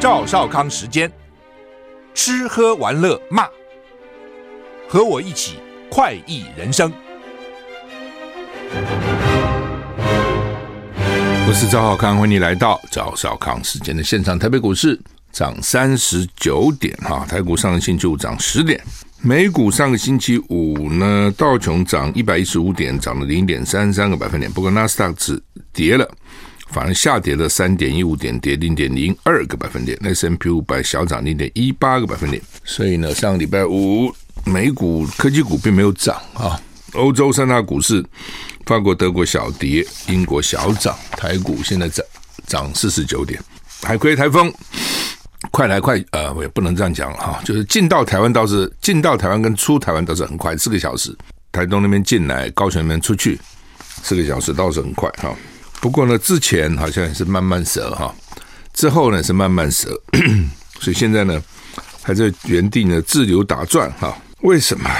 赵少康时间，吃喝玩乐骂，和我一起快意人生。我是赵少康，欢迎你来到赵少康时间的现场。台北股市涨三十九点，哈，台股上个星期五涨十点，美股上个星期五呢，道琼涨一百一十五点，涨了零点三三个百分点，不过纳斯达克指跌了。反而下跌了三点一五点，跌零点零二个百分点。那 S&P 五百小涨零点一八个百分点。所以呢，上个礼拜五美股科技股并没有涨啊。欧洲三大股市，法国、德国小跌，英国小涨。台股现在涨涨四十九点。海葵台风快来快，呃，我也不能这样讲了哈，就是进到台湾倒是进到台湾跟出台湾倒是很快，四个小时。台东那边进来，高雄那边出去，四个小时倒是很快哈。不过呢，之前好像也是慢慢折哈，之后呢是慢慢折，所以现在呢还在原地呢自留打转哈。为什么？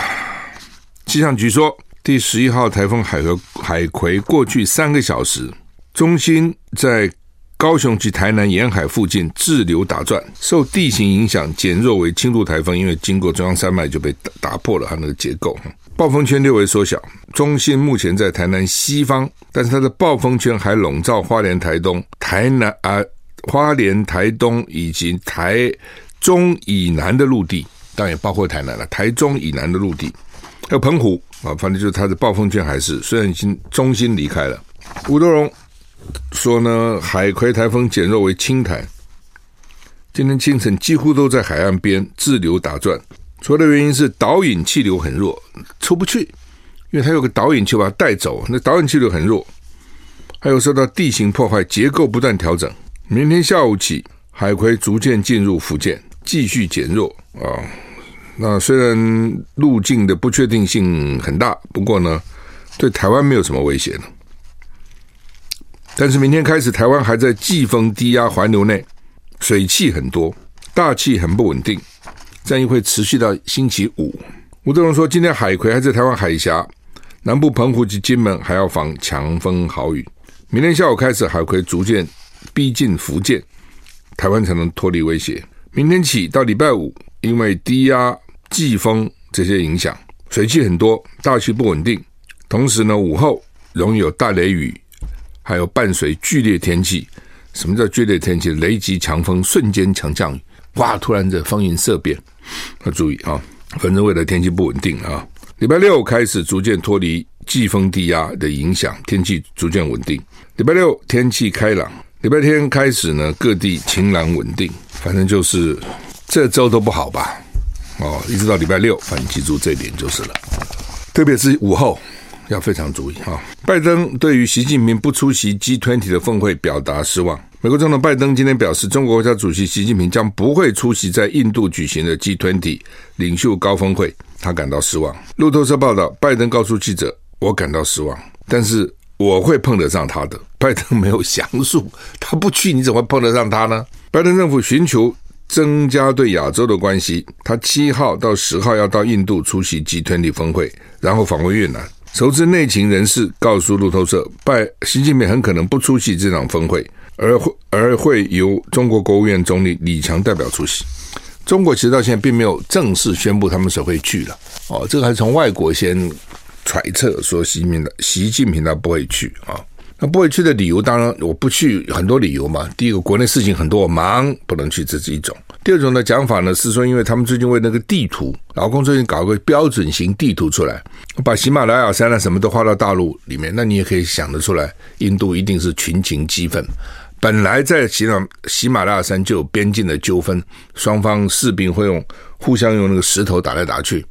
气象局说，第十一号台风海和海葵过去三个小时，中心在高雄及台南沿海附近滞留打转，受地形影响减弱为轻度台风，因为经过中央山脉就被打打破了它那个结构。暴风圈略微缩小，中心目前在台南西方，但是它的暴风圈还笼罩花莲、台东、台南啊，花莲、台东以及台中以南的陆地，当然也包括台南了。台中以南的陆地，还有澎湖啊，反正就是它的暴风圈还是虽然已经中心离开了。吴德荣说呢，海葵台风减弱为轻台，今天清晨几乎都在海岸边滞留打转。主要的原因是导引气流很弱，出不去，因为它有个导引气把它带走。那导引气流很弱，还有受到地形破坏，结构不断调整。明天下午起，海葵逐渐进入福建，继续减弱啊。那虽然路径的不确定性很大，不过呢，对台湾没有什么威胁了。但是明天开始，台湾还在季风低压环流内，水汽很多，大气很不稳定。战役会持续到星期五。吴德荣说，今天海葵还在台湾海峡南部，澎湖及金门还要防强风豪雨。明天下午开始，海葵逐渐逼近福建，台湾才能脱离威胁。明天起到礼拜五，因为低压、季风这些影响，水汽很多，大气不稳定。同时呢，午后容易有大雷雨，还有伴随剧烈天气。什么叫剧烈天气？雷击、强风、瞬间强降雨。哇！突然这风云色变，要注意啊！反正未来天气不稳定啊。礼拜六开始逐渐脱离季风低压的影响，天气逐渐稳定。礼拜六天气开朗，礼拜天开始呢，各地晴朗稳定。反正就是这周都不好吧？哦，一直到礼拜六，反正记住这一点就是了。特别是午后要非常注意啊！拜登对于习近平不出席 G20 的峰会表达失望。美国总统拜登今天表示，中国国家主席习近平将不会出席在印度举行的 G20 领袖高峰会，他感到失望。路透社报道，拜登告诉记者：“我感到失望，但是我会碰得上他的。”拜登没有详述，他不去，你怎么碰得上他呢？拜登政府寻求增加对亚洲的关系，他七号到十号要到印度出席 G20 峰会，然后访问越南。熟知内情人士告诉路透社，拜习近平很可能不出席这场峰会。而会而会由中国国务院总理李强代表出席。中国其实到现在并没有正式宣布他们谁会去了哦，这个还是从外国先揣测说习近平的习近平他不会去啊。那不会去的理由，当然我不去很多理由嘛。第一个，国内事情很多，我忙不能去，这是一种。第二种的讲法呢，是说因为他们最近为那个地图，老公最近搞个标准型地图出来，把喜马拉雅山啊什么都划到大陆里面，那你也可以想得出来，印度一定是群情激愤。本来在喜马喜马拉雅山就有边境的纠纷，双方士兵会用互相用那个石头打来打去。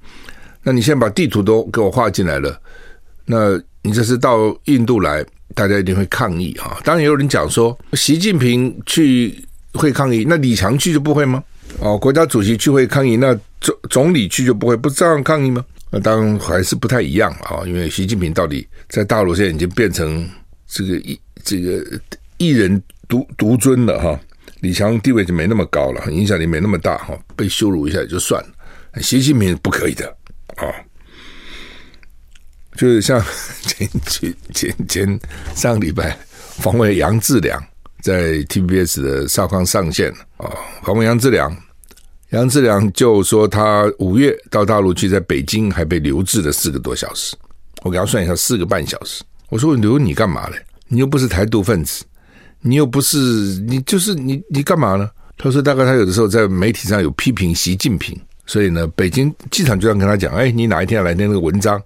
那你现在把地图都给我画进来了，那你这是到印度来，大家一定会抗议啊！当然也有人讲说，习近平去会抗议，那李强去就不会吗？哦，国家主席去会抗议，那总总理去就不会不照样抗议吗？那当然还是不太一样啊，因为习近平到底在大陆现在已经变成这个一这个一人。独独尊了哈，李强地位就没那么高了，影响力没那么大哈，被羞辱一下也就算了。习近平不可以的啊，就是像 前前前前上个礼拜访问杨志良，在 TBS 的少康上线啊，访问杨志良。杨志良就说他五月到大陆去，在北京还被留置了四个多小时。我给他算一下，四个半小时。我说我留你干嘛嘞？你又不是台独分子，你又不是你就是你你干嘛呢？他说大概他有的时候在媒体上有批评习近平，所以呢，北京机场就想跟他讲，哎，你哪一天来念那个文章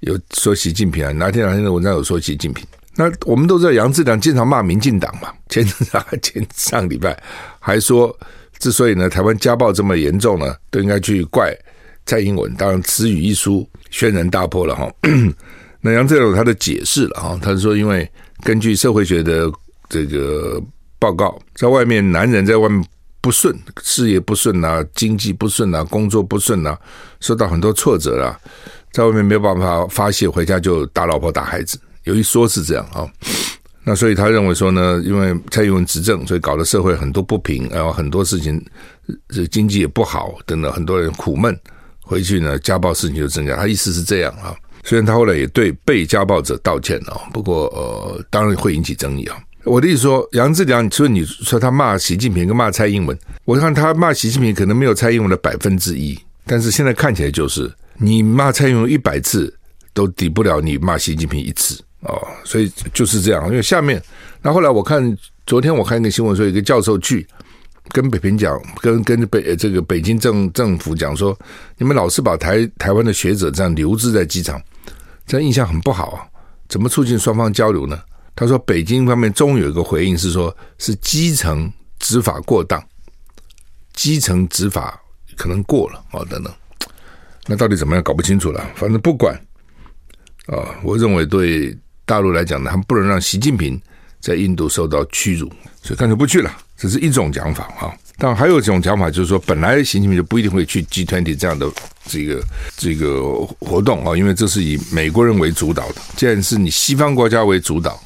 有说习近平啊？哪天哪天的文章有说习近平？那我们都知道杨志良经常骂民进党嘛，前上 前上礼拜还说。之所以呢，台湾家暴这么严重呢，都应该去怪蔡英文。当然，词语一出，轩然大波了哈。那杨志良有他的解释了哈，他是说，因为根据社会学的这个报告，在外面男人在外面不顺，事业不顺啊，经济不顺啊，工作不顺啊，受到很多挫折啊，在外面没有办法发泄，回家就打老婆打孩子，有一说是这样啊。那所以他认为说呢，因为蔡英文执政，所以搞得社会很多不平，然后很多事情，这经济也不好，等等，很多人苦闷，回去呢，家暴事情就增加。他意思是这样啊，虽然他后来也对被家暴者道歉了，不过呃，当然会引起争议啊。我的意思说，杨志良，除了你说他骂习近平跟骂蔡英文，我看他骂习近平可能没有蔡英文的百分之一，但是现在看起来就是你骂蔡英文一百次都抵不了你骂习近平一次。哦，所以就是这样。因为下面，那后来我看昨天我看一个新闻说，一个教授去跟北平讲，跟跟北这个北京政政府讲说，你们老是把台台湾的学者这样留置在机场，这样印象很不好啊。怎么促进双方交流呢？他说北京方面终于有一个回应，是说是基层执法过当，基层执法可能过了哦等等。那到底怎么样搞不清楚了。反正不管啊，我认为对。大陆来讲呢，他们不能让习近平在印度受到屈辱，所以干脆不去了。这是一种讲法啊。但还有一种讲法，就是说，本来习近平就不一定会去 G20 这样的这个这个活动啊，因为这是以美国人为主导的。既然是你西方国家为主导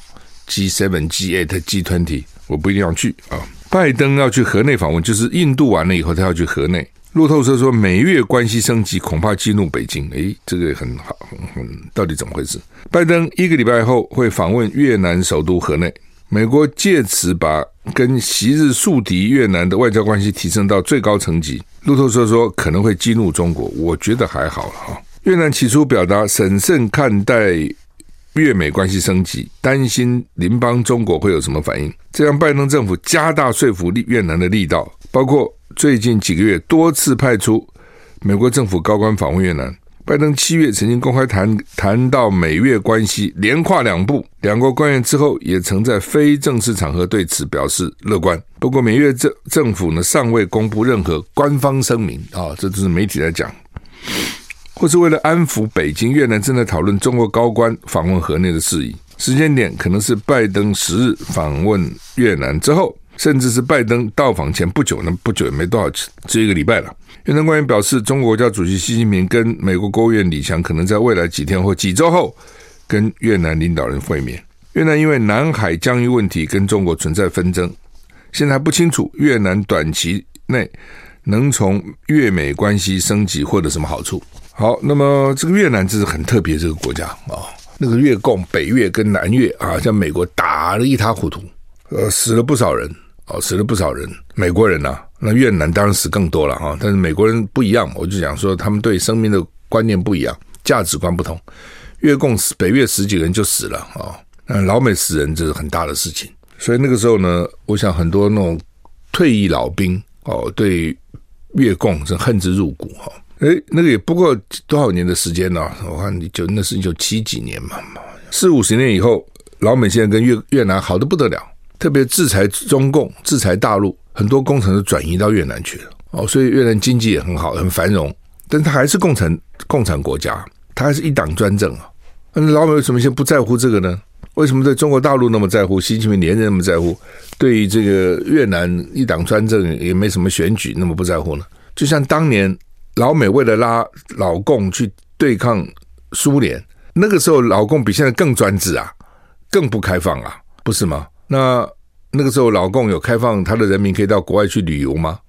，G7、G8、G20，我不一定要去啊。拜登要去河内访问，就是印度完了以后，他要去河内。路透社说，美越关系升级恐怕激怒北京。诶，这个很好，嗯，到底怎么回事？拜登一个礼拜后会访问越南首都河内，美国借此把跟昔日宿敌越南的外交关系提升到最高层级。路透社说可能会激怒中国，我觉得还好了哈。越南起初表达审慎看待越美关系升级，担心邻邦中国会有什么反应，这让拜登政府加大说服力越南的力道，包括。最近几个月多次派出美国政府高官访问越南。拜登七月曾经公开谈谈到美越关系连跨两步，两国官员之后也曾在非正式场合对此表示乐观。不过美越政政府呢尚未公布任何官方声明啊，这都是媒体在讲，或是为了安抚北京，越南正在讨论中国高官访问河内的事宜，时间点可能是拜登十日访问越南之后。甚至是拜登到访前不久呢，不久也没多少，只有一个礼拜了。越南官员表示，中国国家主席习近平跟美国国务院李强可能在未来几天或几周后跟越南领导人会面。越南因为南海疆域问题跟中国存在纷争，现在还不清楚越南短期内能从越美关系升级获得什么好处。好，那么这个越南这是很特别这个国家啊，那个越共北越跟南越啊，像美国打得一塌糊涂，呃，死了不少人。哦，死了不少人，美国人呐、啊，那越南当然死更多了哈。但是美国人不一样，我就讲说他们对生命的观念不一样，价值观不同。越共死，北越十几个人就死了啊，那老美死人这是很大的事情。所以那个时候呢，我想很多那种退役老兵哦，对越共是恨之入骨哈。诶，那个也不过多少年的时间呢、我看你就那是一九七几年嘛，四五十年以后，老美现在跟越越南好得不得了。特别制裁中共、制裁大陆，很多工程都转移到越南去了哦，所以越南经济也很好，很繁荣。但是它还是共产共产国家，它还是一党专政啊。那老美为什么先不在乎这个呢？为什么对中国大陆那么在乎？习近平连任那么在乎？对于这个越南一党专政也没什么选举，那么不在乎呢？就像当年老美为了拉老共去对抗苏联，那个时候老共比现在更专制啊，更不开放啊，不是吗？那那个时候，老共有开放他的人民可以到国外去旅游吗？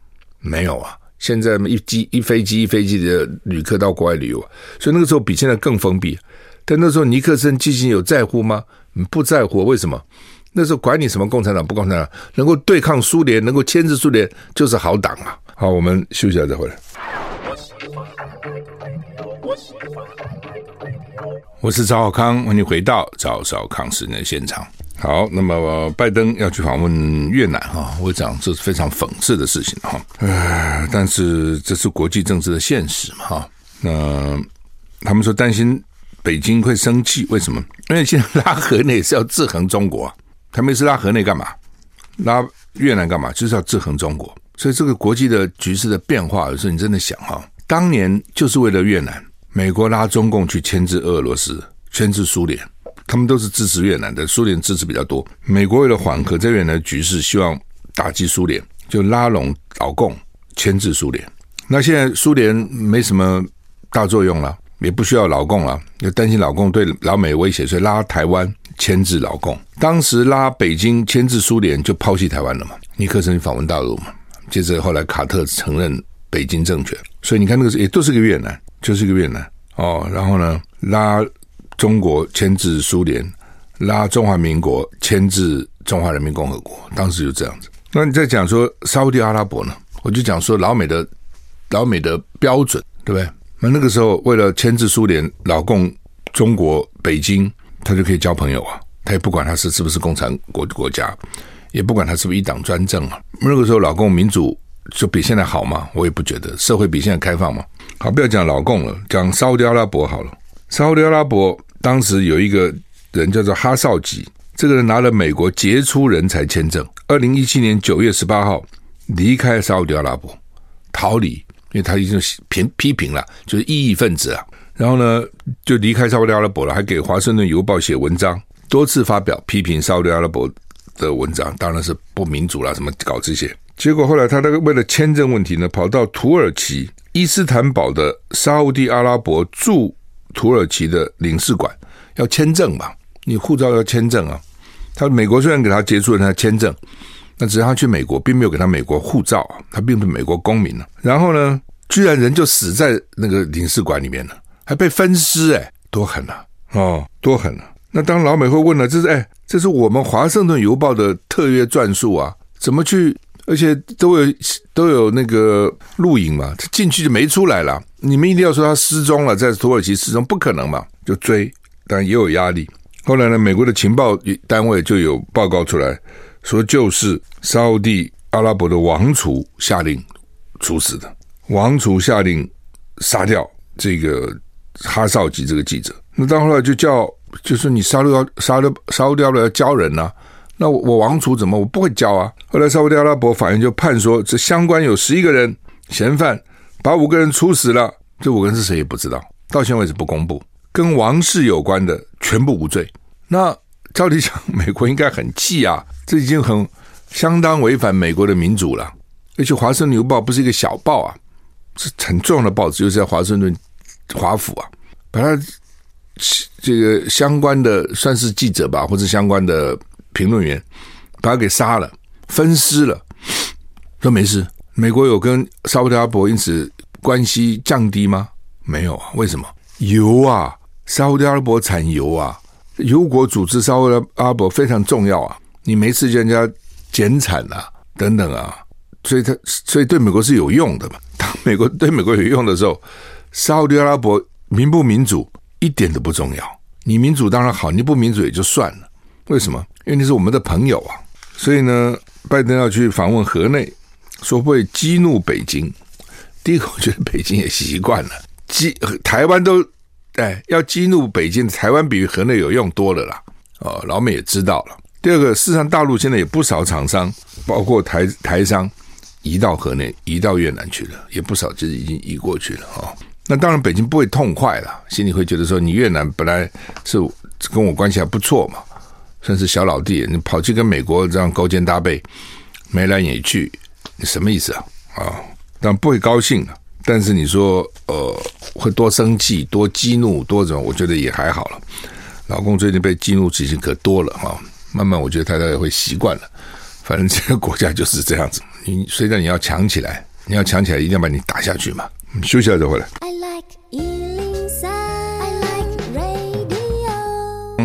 没有啊！现在一机一飞机一飞机的旅客到国外旅游，所以那个时候比现在更封闭。但那时候尼克森基金有在乎吗？不在乎，为什么？那时候管你什么共产党不共产党，能够对抗苏联，能够牵制苏联，就是好党啊！好，我们休息一下再回来。我是赵少康，欢迎回到赵少康时间现场。好，那么拜登要去访问越南哈，我讲这是非常讽刺的事情哈。呃，但是这是国际政治的现实嘛哈。那他们说担心北京会生气，为什么？因为现在拉河内是要制衡中国。他们是拉河内干嘛？拉越南干嘛？就是要制衡中国。所以这个国际的局势的变化，有时候你真的想哈，当年就是为了越南，美国拉中共去牵制俄罗斯、牵制苏联，他们都是支持越南的，苏联支持比较多。美国为了缓和这越南的局势，希望打击苏联，就拉拢老共牵制苏联。那现在苏联没什么大作用了，也不需要老共了，就担心老共对老美威胁，所以拉台湾。牵制老共，当时拉北京牵制苏联，就抛弃台湾了嘛？尼克森访问大陆嘛？接着后来卡特承认北京政权，所以你看那个也都是个越南，就是个越南哦。然后呢，拉中国牵制苏联，拉中华民国牵制中华人民共和国，当时就这样子。那你再讲说沙乌地阿拉伯呢？我就讲说老美的老美的标准，对不对？那那个时候为了牵制苏联，老共中国北京。他就可以交朋友啊，他也不管他是是不是共产国国家，也不管他是不是一党专政啊。那个时候老共民主就比现在好吗？我也不觉得，社会比现在开放吗？好，不要讲老共了，讲沙乌地阿拉伯好了。沙乌地阿拉伯当时有一个人叫做哈绍吉，这个人拿了美国杰出人才签证，二零一七年九月十八号离开沙乌地阿拉伯，逃离，因为他已经评批评了，就是异议分子啊。然后呢，就离开沙乌地阿拉伯了，还给《华盛顿邮报》写文章，多次发表批评沙乌地阿拉伯的文章，当然是不民主了，什么搞这些。结果后来他那个为了签证问题呢，跑到土耳其伊斯坦堡的沙乌地阿拉伯驻土耳其的领事馆要签证嘛，你护照要签证啊。他美国虽然给他结束了他签证，那只是他去美国，并没有给他美国护照，他并不是美国公民呢。然后呢，居然人就死在那个领事馆里面了。还被分尸哎，多狠呐、啊！哦，多狠啊！那当老美会问了，这是哎，这是我们《华盛顿邮报》的特约撰述啊，怎么去？而且都有都有那个录影嘛，他进去就没出来了。你们一定要说他失踪了，在土耳其失踪，不可能嘛？就追，但也有压力。后来呢，美国的情报单位就有报告出来，说就是沙乌地阿拉伯的王储下令处死的，王储下令杀掉这个。哈绍吉这个记者，那到后来就叫，就说你沙乌要沙乌沙乌掉了要交人呐、啊，那我，我王储怎么我不会交啊？后来沙乌地阿拉伯法院就判说，这相关有十一个人嫌犯，把五个人处死了，这五个人是谁也不知道，到现在为止不公布，跟王室有关的全部无罪。那照理讲，美国应该很气啊，这已经很相当违反美国的民主了。而且《华盛顿邮报》不是一个小报啊，是很重要的报纸，就是在华盛顿。华府啊，把它这个相关的算是记者吧，或者相关的评论员，把他给杀了，分尸了，说没事。美国有跟沙乌地阿拉伯因此关系降低吗？没有啊，为什么？油啊，沙乌地阿拉伯产油啊，油国组织沙乌地阿拉伯非常重要啊，你没事就人家减产啊，等等啊，所以他所以对美国是有用的嘛。当美国对美国有用的时候。沙乌地阿拉伯民不民主一点都不重要，你民主当然好，你不民主也就算了。为什么？因为你是我们的朋友啊。所以呢，拜登要去访问河内，说会激怒北京。第一个，我觉得北京也习惯了，激台湾都哎要激怒北京，台湾比河内有用多了啦。哦，老美也知道了。第二个，事实上大陆现在有不少厂商，包括台台商，移到河内，移到越南去了，也不少，就是已经移过去了。哦那当然，北京不会痛快了，心里会觉得说，你越南本来是跟我关系还不错嘛，算是小老弟，你跑去跟美国这样勾肩搭背，眉来眼去，你什么意思啊？啊，当然不会高兴了。但是你说，呃，会多生气、多激怒、多怎么？我觉得也还好了。老公最近被激怒事情可多了哈，慢慢我觉得他也会习惯了。反正这个国家就是这样子，你随着你要强起来，你要强起来，一定要把你打下去嘛。休息一下再回来。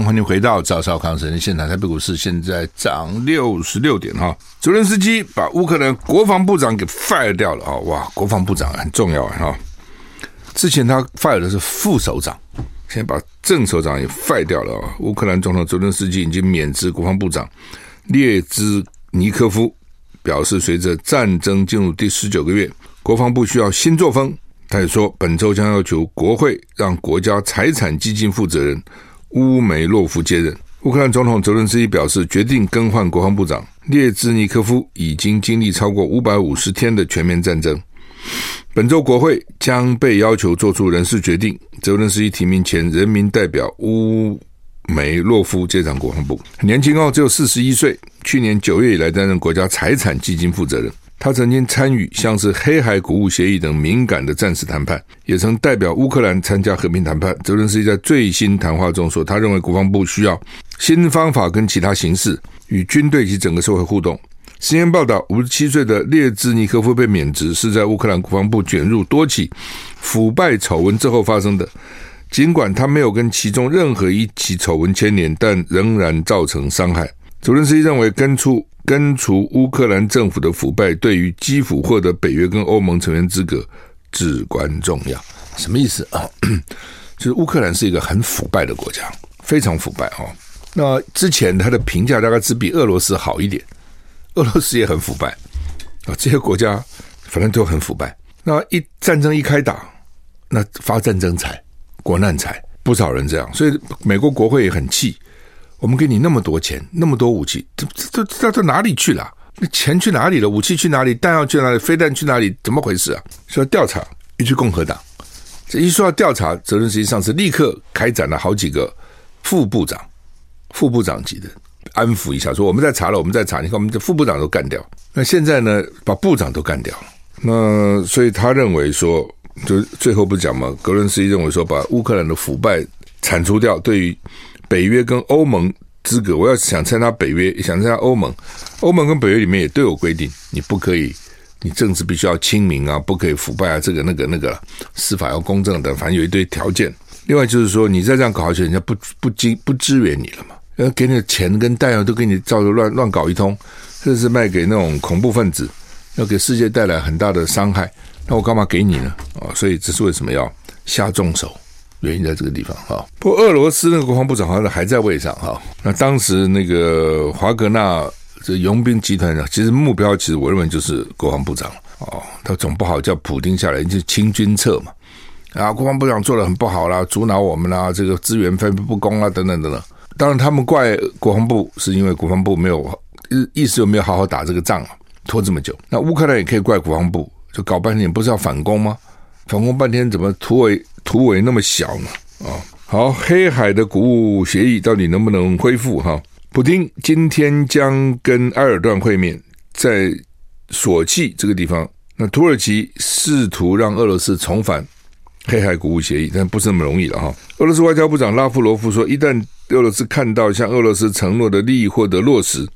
欢迎回到赵少康时间现场。台北股市现在涨六十六点哈。泽伦斯基把乌克兰国防部长给 fire 掉了啊！哇，国防部长很重要啊哈。之前他 fire 的是副首长，现在把正首长也 fire 掉了啊。乌克兰总统泽伦斯基已经免职国防部长列兹尼科夫表示，随着战争进入第十九个月，国防部需要新作风。他也说，本周将要求国会让国家财产基金负责人乌梅洛夫接任。乌克兰总统泽伦斯基表示，决定更换国防部长列兹尼科夫已经经历超过五百五十天的全面战争。本周国会将被要求做出人事决定。泽伦斯基提名前人民代表乌梅洛夫接掌国防部，年轻哦，只有四十一岁。去年九月以来担任国家财产基金负责人。他曾经参与像是黑海谷物协议等敏感的战时谈判，也曾代表乌克兰参加和平谈判。泽伦斯基在最新谈话中说，他认为国防部需要新方法跟其他形式与军队及整个社会互动。实验报道，五十七岁的列兹尼科夫被免职是在乌克兰国防部卷入多起腐败丑闻之后发生的。尽管他没有跟其中任何一起丑闻牵连，但仍然造成伤害。泽伦斯基认为根除根除乌克兰政府的腐败，对于基辅获得北约跟欧盟成员资格至关重要。什么意思啊？就是乌克兰是一个很腐败的国家，非常腐败哦。那之前他的评价大概只比俄罗斯好一点，俄罗斯也很腐败啊。这些国家反正都很腐败。那一战争一开打，那发战争财、国难财，不少人这样，所以美国国会也很气。我们给你那么多钱，那么多武器，这这这这到哪里去了？那钱去哪里了？武器去哪里？弹药去哪里？飞弹去哪里？怎么回事啊？说调查，一去共和党。这一说要调查，责任实际上是立刻开展了好几个副部长、副部长级的安抚一下，说我们在查了，我们在查。你看，我们这副部长都干掉。那现在呢，把部长都干掉了。那所以他认为说，就最后不讲嘛？格伦斯基认为说，把乌克兰的腐败铲除掉，对于。北约跟欧盟资格，我要想参加北约，想参加欧盟，欧盟跟北约里面也都有规定，你不可以，你政治必须要清明啊，不可以腐败啊，这个那个那个，司法要公正的，反正有一堆条件。另外就是说，你再这样搞下去，人家不不支不支援你了嘛？要给你的钱跟弹药都给你照着乱乱搞一通，甚至卖给那种恐怖分子，要给世界带来很大的伤害，那我干嘛给你呢？啊，所以这是为什么要下重手？原因在这个地方哈，不过俄罗斯那个国防部长好像还在位上哈。那当时那个华格纳这佣兵集团呢，其实目标其实我认为就是国防部长哦。他总不好叫普丁下来就清君侧嘛。啊，国防部长做得很不好啦，阻挠我们啦，这个资源分配不公啊，等等等等。当然他们怪国防部，是因为国防部没有意意思，有没有好好打这个仗啊，拖这么久。那乌克兰也可以怪国防部，就搞半天不是要反攻吗？反攻半天怎么突围？突围那么小呢？啊，好，黑海的谷物协议到底能不能恢复？哈，普丁今天将跟埃尔段会面，在索契这个地方。那土耳其试图让俄罗斯重返黑海谷物协议，但不是那么容易了哈。俄罗斯外交部长拉夫罗夫说，一旦俄罗斯看到向俄罗斯承诺的利益获得落实，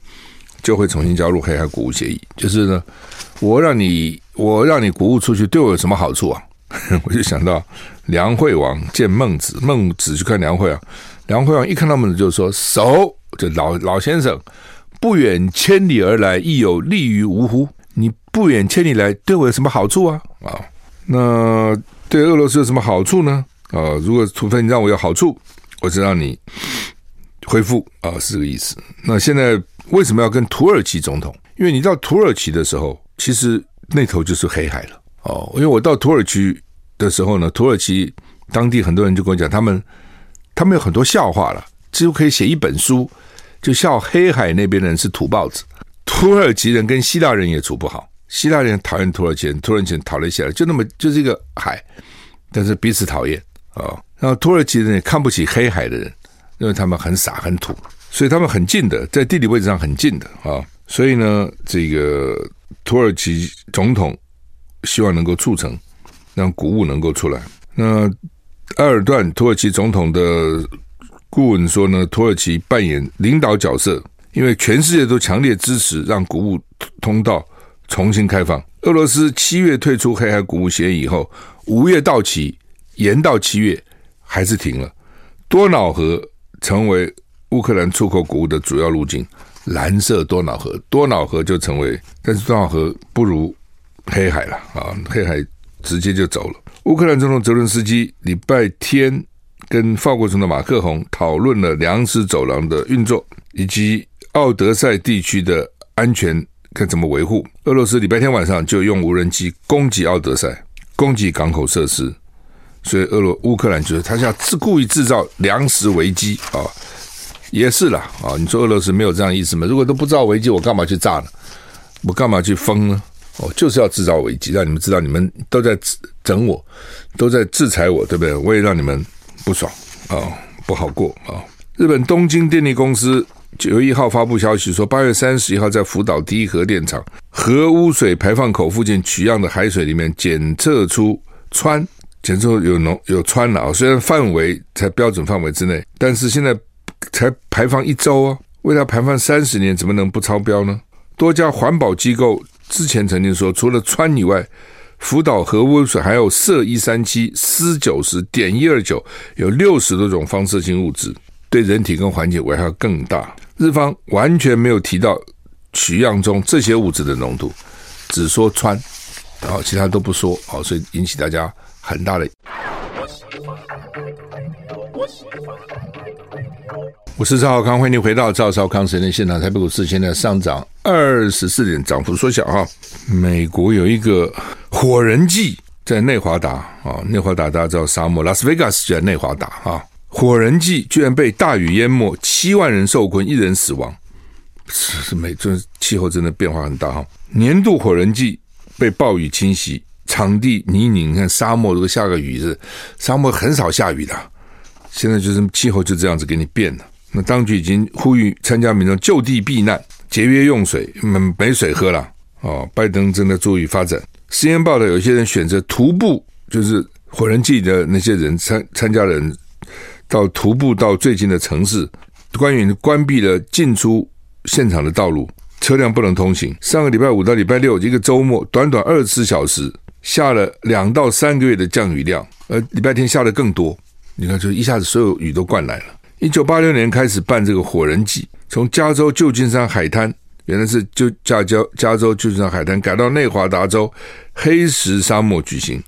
就会重新加入黑海谷物协议。就是呢，我让你，我让你谷物出去，对我有什么好处啊？我就想到梁惠王见孟子，孟子去看梁惠王，梁惠王一看到孟子就说：“熟，这老老先生不远千里而来，亦有利于吾乎？你不远千里来，对我有什么好处啊？啊，那对俄罗斯有什么好处呢？啊，如果除非你让我有好处，我就让你恢复啊，是这个意思。那现在为什么要跟土耳其总统？因为你到土耳其的时候，其实那头就是黑海了。”哦，因为我到土耳其的时候呢，土耳其当地很多人就跟我讲，他们他们有很多笑话了，几乎可以写一本书，就笑黑海那边的人是土包子，土耳其人跟希腊人也处不好，希腊人讨厌土耳其人，土耳其人讨厌希腊，就那么就是一个海，但是彼此讨厌啊。然后土耳其人也看不起黑海的人，因为他们很傻很土，所以他们很近的，在地理位置上很近的啊。所以呢，这个土耳其总统。希望能够促成，让谷物能够出来。那埃尔段土耳其总统的顾问说呢，土耳其扮演领导角色，因为全世界都强烈支持让谷物通道重新开放。俄罗斯七月退出黑海谷物协议以后，五月到期延到七月，还是停了。多瑙河成为乌克兰出口谷物的主要路径。蓝色多瑙河，多瑙河就成为，但是多瑙河不如黑海了啊！黑海直接就走了。乌克兰总统泽伦斯基礼拜天跟法国总统马克宏讨论了粮食走廊的运作，以及奥德赛地区的安全该怎么维护。俄罗斯礼拜天晚上就用无人机攻击奥德赛，攻击港口设施，所以俄罗乌克兰觉得他想自故意制造粮食危机啊。也是啦，啊，你说俄罗斯没有这样意思吗？如果都不知道危机，我干嘛去炸呢？我干嘛去封呢？哦，就是要制造危机，让你们知道你们都在整我，都在制裁我，对不对？我也让你们不爽啊，不好过啊。日本东京电力公司九月一号发布消息说，八月三十一号在福岛第一核电厂核污水排放口附近取样的海水里面检测出氚，检测出有浓有氚了啊。虽然范围在标准范围之内，但是现在。才排放一周啊，为它排放三十年，怎么能不超标呢？多家环保机构之前曾经说，除了氚以外，福岛核污水还有铯一三七、鍶九十、碘一二九，有六十多种放射性物质，对人体跟环境危害更大。日方完全没有提到取样中这些物质的浓度，只说氚，然后其他都不说，好，所以引起大家很大的。我喜欢我是赵少康，欢迎你回到赵少康时间的现场。台北股市现在上涨二十四点，涨幅缩小哈。美国有一个火人祭在内华达啊，内华达大家知道沙漠，拉斯维加斯就在内华达哈。火人祭居然被大雨淹没，七万人受困，一人死亡。是是，美这气候真的变化很大哈。年度火人祭被暴雨侵袭，场地泥泞，你看沙漠如果下个雨是，沙漠很少下雨的，现在就是气候就这样子给你变了。那当局已经呼吁参加民众就地避难，节约用水，没没水喝了。哦，拜登正在注意发展。实验报道，有些人选择徒步，就是火人祭的那些人参参加人，到徒步到最近的城市。官员关闭了进出现场的道路，车辆不能通行。上个礼拜五到礼拜六一个周末，短短二十四小时下了两到三个月的降雨量，而礼拜天下的更多。你看，就一下子所有雨都灌来了。一九八六年开始办这个火人祭，从加州旧金山海滩，原来是就加加加州旧金山海滩，改到内华达州黑石沙漠举行。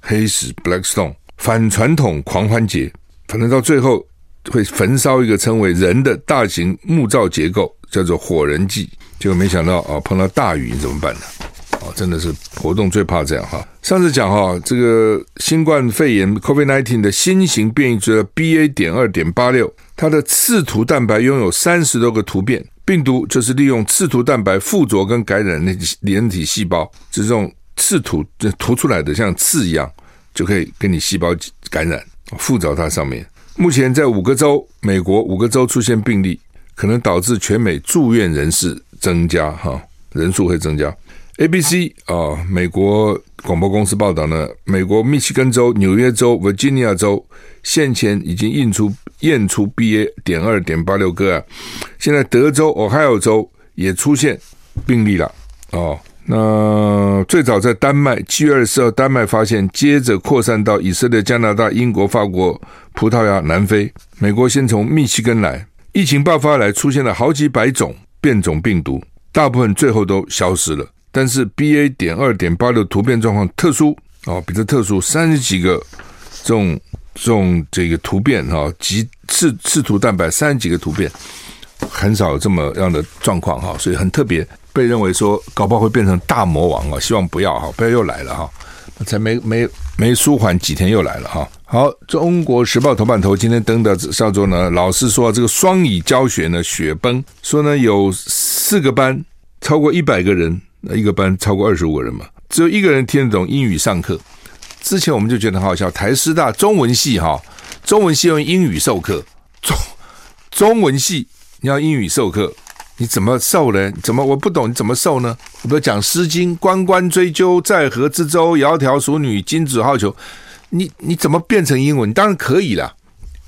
黑石 （Blackstone） 反传统狂欢节，反正到最后会焚烧一个称为人的大型木造结构，叫做火人祭。结果没想到啊，碰到大雨怎么办呢？真的是活动最怕这样哈。上次讲哈，这个新冠肺炎 （COVID-19） 的新型变异株 BA. 点二点八六，它的刺突蛋白拥有三十多个突变。病毒就是利用刺突蛋白附着跟感染那人体细胞，就这种刺突就突出来的像刺一样，就可以跟你细胞感染，附着它上面。目前在五个州，美国五个州出现病例，可能导致全美住院人士增加哈，人数会增加。ABC 啊，美国广播公司报道呢，美国密西根州、纽约州、维吉尼亚州现前已经印出验出 BA. 点二点八六个案，现在德州、Ohio 州也出现病例了哦。那最早在丹麦，七月二十四号，丹麦发现，接着扩散到以色列、加拿大、英国、法国、葡萄牙、南非。美国先从密西根来，疫情爆发来，出现了好几百种变种病毒，大部分最后都消失了。但是 B A. 点二点八六突变状况特殊哦，比较特殊，三十几个这种这种这个突变哈，及刺刺突蛋白三十几个突变，很少有这么样的状况哈，所以很特别，被认为说搞不好会变成大魔王啊，希望不要哈，不要又来了哈，才没没没舒缓几天又来了哈。好，中国时报头版头今天登的叫做呢，老师说这个双语教学呢雪崩，说呢有四个班超过一百个人。那一个班超过二十五个人嘛，只有一个人听得懂英语上课。之前我们就觉得很好笑，台师大中文系哈，中文系用英语授课，中中文系你要英语授课，你怎么授呢？怎么我不懂你怎么授呢？我比如讲《诗经》，关关雎鸠，在河之洲，窈窕淑女，君子好逑。你你怎么变成英文？当然可以了。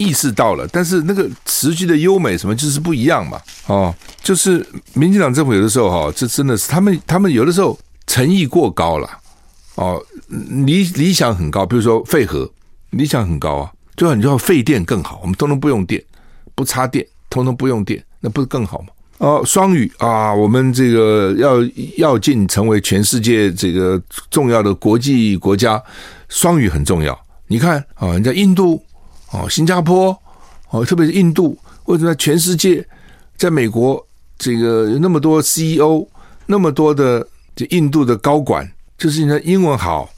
意识到了，但是那个词句的优美什么就是不一样嘛？哦，就是民进党政府有的时候哈，这真的是他们他们有的时候诚意过高了哦，理理想很高，比如说废核理想很高啊，最好你就要废电更好，我们通通不用电，不插电通通不用电，那不是更好吗？哦，双语啊，我们这个要要进成为全世界这个重要的国际国家，双语很重要。你看啊，人家印度哦，新加坡哦，特别是印度，为什么全世界在美国这个有那么多 CEO，那么多的这印度的高管，就是因为英文好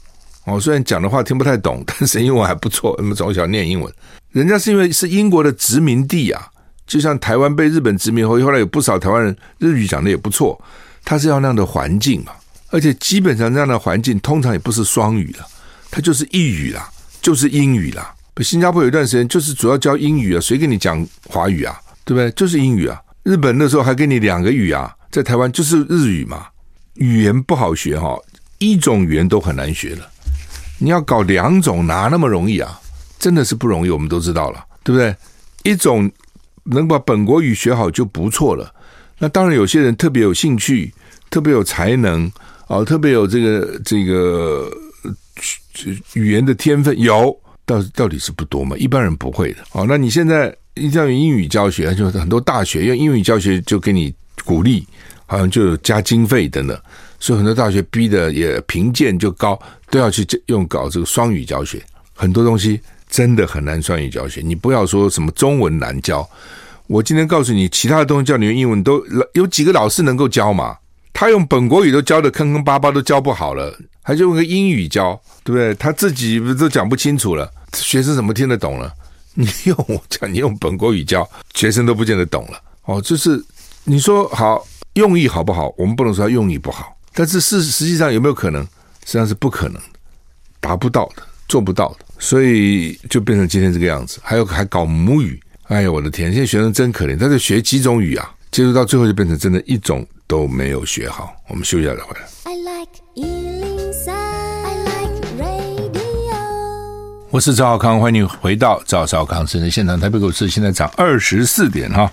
哦，虽然讲的话听不太懂，但是英文还不错，那么从小念英文，人家是因为是英国的殖民地啊。就像台湾被日本殖民后，后来有不少台湾人日语讲的也不错，他是要那样的环境嘛，而且基本上这样的环境通常也不是双语了，他就是一语啦，就是英语啦。新加坡有一段时间就是主要教英语啊，谁跟你讲华语啊？对不对？就是英语啊。日本那时候还给你两个语啊，在台湾就是日语嘛。语言不好学哈，一种语言都很难学了，你要搞两种哪那么容易啊？真的是不容易，我们都知道了，对不对？一种。能把本国语学好就不错了。那当然，有些人特别有兴趣，特别有才能啊，特别有这个这个语言的天分，有，到到底是不多嘛？一般人不会的。哦，那你现在一定要用英语教学，就很多大学用英语教学就给你鼓励，好像就有加经费等等，所以很多大学逼的也评鉴就高，都要去用搞这个双语教学，很多东西。真的很难双语教学，你不要说什么中文难教。我今天告诉你，其他的东西教你用英文都有几个老师能够教嘛？他用本国语都教的坑坑巴巴，都教不好了，还就用个英语教，对不对？他自己都讲不清楚了，学生怎么听得懂了？你用我讲，你用本国语教，学生都不见得懂了。哦，就是你说好用意好不好？我们不能说他用意不好，但是事实际上有没有可能？实际上是不可能的，达不到的，做不到的。所以就变成今天这个样子，还有还搞母语，哎呦我的天！现在学生真可怜，他在学几种语啊，接触到最后就变成真的一种都没有学好。我们休息一下再回来。I like 103, I like radio。我是赵少康，欢迎你回到赵少康时间的现场。台北股市现在涨二十四点哈。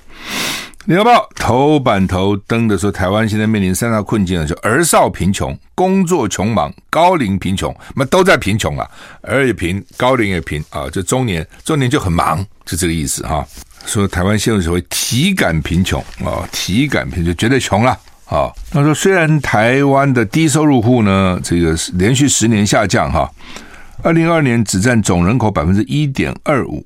联合报头版头登的说，台湾现在面临三大困境，就儿少贫穷、工作穷忙、高龄贫穷，那都在贫穷啊，儿也贫，高龄也贫啊，就中年，中年就很忙，就这个意思哈。说台湾陷入所谓体感贫穷啊，体感贫穷绝对穷了啊。他说，虽然台湾的低收入户呢，这个连续十年下降哈，二零二二年只占总人口百分之一点二五，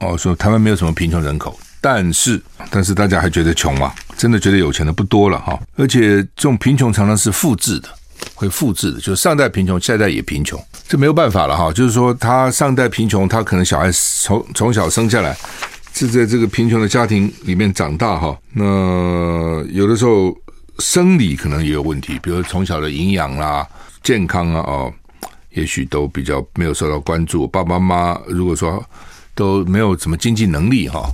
哦，说台湾没有什么贫穷人口。但是，但是大家还觉得穷吗？真的觉得有钱的不多了哈。而且这种贫穷常常是复制的，会复制的，就是上代贫穷，下代也贫穷，这没有办法了哈。就是说，他上代贫穷，他可能小孩从从小生下来是在这个贫穷的家庭里面长大哈。那有的时候生理可能也有问题，比如从小的营养啦、健康啊哦，也许都比较没有受到关注。爸爸妈妈如果说都没有什么经济能力哈。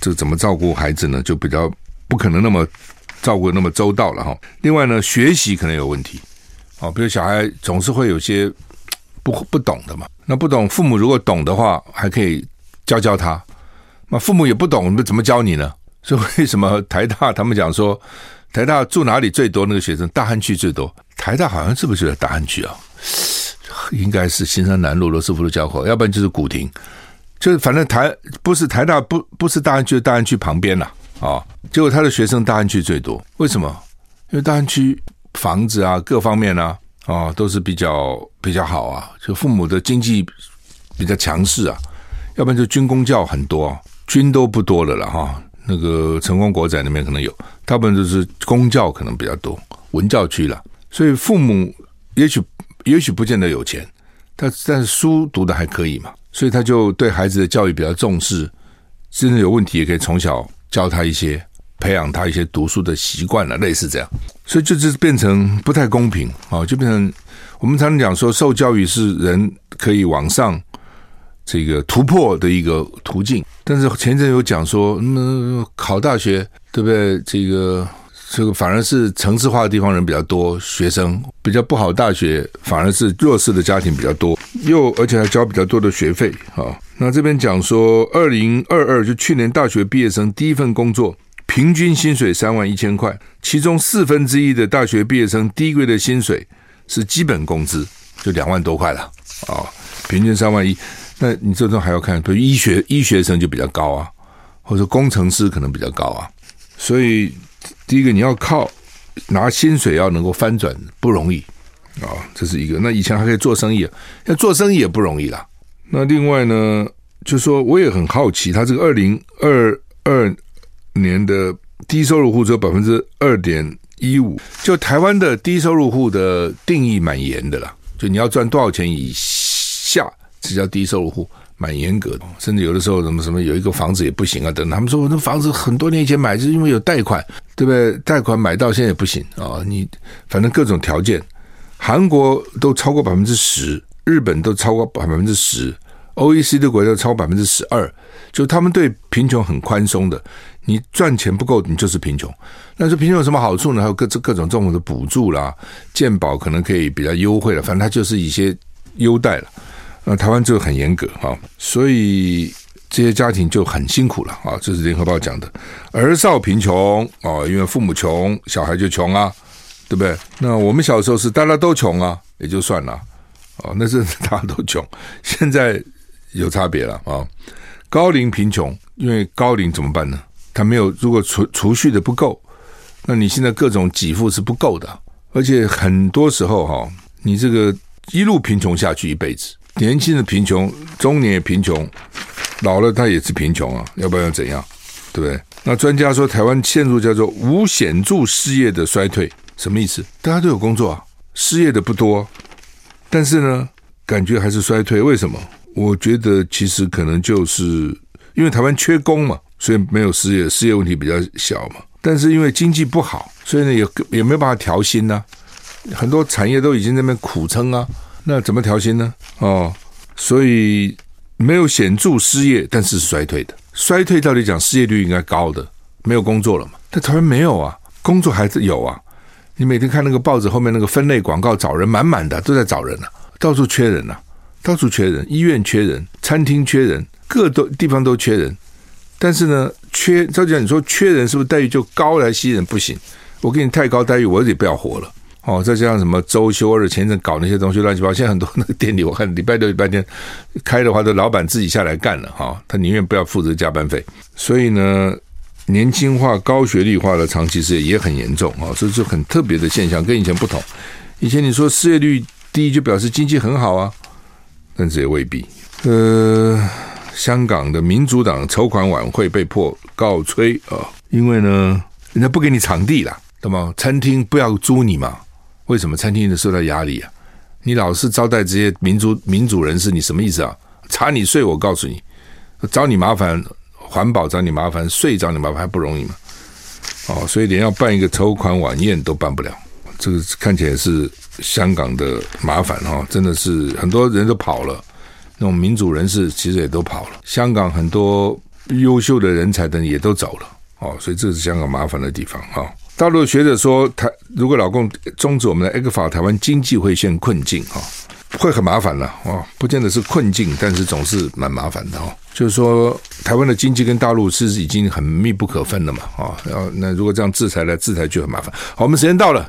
这怎么照顾孩子呢？就比较不可能那么照顾那么周到了哈。另外呢，学习可能有问题，哦，比如小孩总是会有些不不懂的嘛。那不懂，父母如果懂的话，还可以教教他。那父母也不懂，那怎么教你呢？所以为什么台大他们讲说，台大住哪里最多？那个学生大安区最多。台大好像是不是就在大安区啊？应该是新生南路罗斯福路交口，要不然就是古亭。就是反正台不是台大不不是大安区，大安区旁边呐啊、结果他的学生大安区最多，为什么？因为大安区房子啊各方面啊啊、都是比较比较好啊，就父母的经济比较强势啊，要不然就军工教很多，军都不多了了哈。那个成功国仔那边可能有，大部分都是公教可能比较多，文教区了，所以父母也许也许不见得有钱，但但是书读得还可以嘛。所以他就对孩子的教育比较重视，真的有问题也可以从小教他一些，培养他一些读书的习惯了，类似这样。所以就是变成不太公平啊，就变成我们常常讲说，受教育是人可以往上这个突破的一个途径。但是前阵有讲说，那考大学对不对？这个。这个反而是城市化的地方人比较多，学生比较不好，大学反而是弱势的家庭比较多，又而且还交比较多的学费啊。那这边讲说，二零二二就去年大学毕业生第一份工作平均薪水三万一千块，其中四分之一的大学毕业生第一个月的薪水是基本工资，就两万多块了啊，平均三万一。那你这种还要看，比如医学医学生就比较高啊，或者工程师可能比较高啊。所以第一个你要靠拿薪水要能够翻转不容易啊，这是一个。那以前还可以做生意，要做生意也不容易啦。那另外呢，就说我也很好奇，他这个二零二二年的低收入户只有百分之二点一五，就台湾的低收入户的定义蛮严的啦，就你要赚多少钱以下，这叫低收入户，蛮严格的。甚至有的时候什么什么有一个房子也不行啊，等他们说我那房子很多年前买，就是因为有贷款，对不对？贷款买到现在也不行啊，你反正各种条件，韩国都超过百分之十，日本都超过百分之十。OECD 国家超过百分之十二，就他们对贫穷很宽松的。你赚钱不够，你就是贫穷。但是贫穷有什么好处呢？还有各各种政府的补助啦，健保可能可以比较优惠了。反正它就是一些优待了。那台湾就很严格啊，所以这些家庭就很辛苦了啊。这是联合报讲的，儿少贫穷哦，因为父母穷，小孩就穷啊，对不对？那我们小时候是大家都穷啊，也就算了哦，那是大家都穷，现在。有差别了啊！高龄贫穷，因为高龄怎么办呢？他没有，如果储储蓄的不够，那你现在各种给付是不够的，而且很多时候哈，你这个一路贫穷下去一辈子，年轻的贫穷，中年也贫穷，老了他也是贫穷啊，要不然要怎样？对不对？那专家说，台湾陷入叫做无显著失业的衰退，什么意思？大家都有工作啊，失业的不多，但是呢，感觉还是衰退，为什么？我觉得其实可能就是因为台湾缺工嘛，所以没有失业，失业问题比较小嘛。但是因为经济不好，所以呢也也没有办法调薪呢、啊。很多产业都已经在那边苦撑啊，那怎么调薪呢？哦，所以没有显著失业，但是是衰退的。衰退到底讲失业率应该高的，没有工作了嘛。但台湾没有啊，工作还是有啊。你每天看那个报纸后面那个分类广告，找人满满的，都在找人呢、到处缺人呢、到处缺人，医院缺人，餐厅缺人，各都地方都缺人。但是呢，缺照讲，你说缺人是不是待遇就高来吸人？不行，我给你太高待遇，我也不要活了。哦，再加上什么周休二日，前阵搞那些东西乱七八糟。现在很多那个店里，我看礼拜六、礼拜天开的话，都老板自己下来干了哈、哦，他宁愿不要负责加班费。所以呢，年轻化、高学历化的长期失业也很严重啊，这、哦、是很特别的现象，跟以前不同。以前你说失业率低，就表示经济很好啊。但这也未必。呃，香港的民主党筹款晚会被迫告吹啊、哦，因为呢，人家不给你场地了，懂吗？餐厅不要租你嘛？为什么餐厅的受到压力啊？你老是招待这些民主民主人士，你什么意思啊？查你税，我告诉你，找你麻烦，环保找你麻烦，税找你麻烦还不容易吗？哦，所以连要办一个筹款晚宴都办不了，这个看起来是。香港的麻烦哈，真的是很多人都跑了，那种民主人士其实也都跑了。香港很多优秀的人才等也都走了哦，所以这是香港麻烦的地方哈。大陆学者说，台如果老共终止我们的 ECFA，台湾经济会陷困境哈，会很麻烦了哦，不见得是困境，但是总是蛮麻烦的哈。就是说，台湾的经济跟大陆是已经很密不可分了嘛啊，然后那如果这样制裁来制裁就很麻烦。好，我们时间到了。